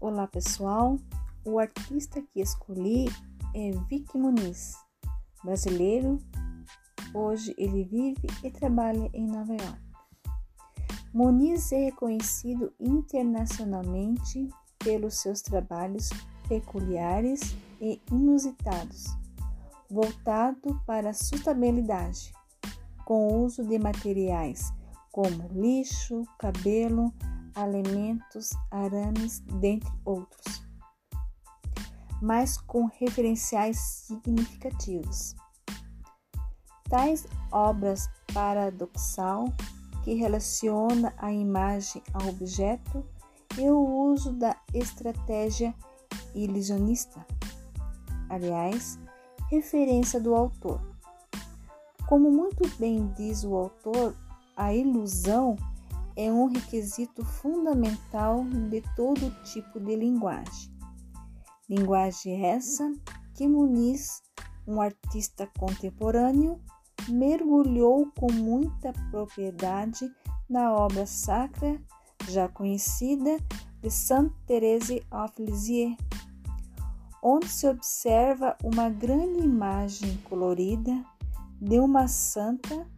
Olá pessoal, o artista que escolhi é Vic Muniz, brasileiro. Hoje ele vive e trabalha em Nova York. Muniz é reconhecido internacionalmente pelos seus trabalhos peculiares e inusitados, voltado para a sustentabilidade, com o uso de materiais como lixo, cabelo, alimentos, arames, dentre outros, mas com referenciais significativos. Tais obras paradoxal que relaciona a imagem ao objeto e o uso da estratégia ilusionista. Aliás, referência do autor. Como muito bem diz o autor, a ilusão é um requisito fundamental de todo tipo de linguagem. Linguagem essa que Muniz, um artista contemporâneo, mergulhou com muita propriedade na obra sacra já conhecida de Sainte Thérèse of Lisieux, onde se observa uma grande imagem colorida de uma santa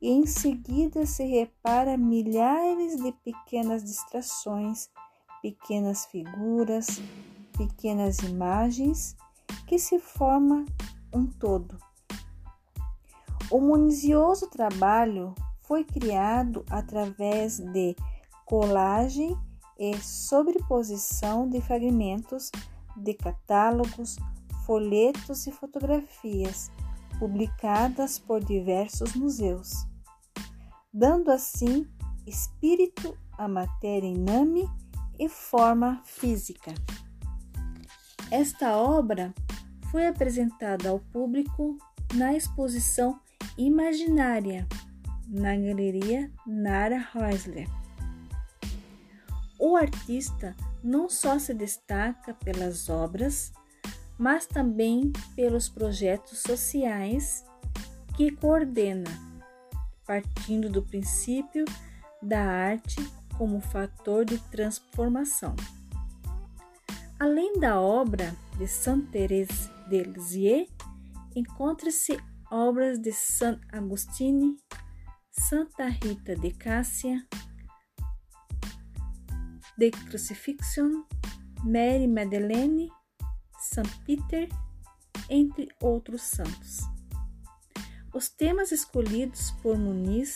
e em seguida se repara milhares de pequenas distrações, pequenas figuras, pequenas imagens que se forma um todo. O munizioso trabalho foi criado através de colagem e sobreposição de fragmentos de catálogos, folhetos e fotografias publicadas por diversos museus dando assim espírito à matéria iname e forma física. Esta obra foi apresentada ao público na exposição Imaginária, na Galeria Nara Heusler. O artista não só se destaca pelas obras, mas também pelos projetos sociais que coordena partindo do princípio da arte como fator de transformação. Além da obra de Sainte Thérèse de Lisieux, encontra-se obras de Saint Agostini, Santa Rita de Cássia, de Crucifixion, Mary Madeleine, Saint Peter, entre outros santos. Os temas escolhidos por Muniz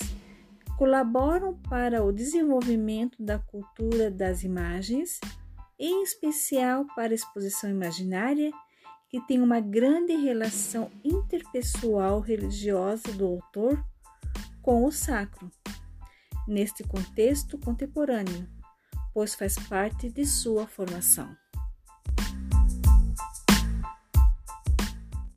colaboram para o desenvolvimento da cultura das imagens, em especial para a exposição imaginária, que tem uma grande relação interpessoal religiosa do autor com o sacro, neste contexto contemporâneo, pois faz parte de sua formação.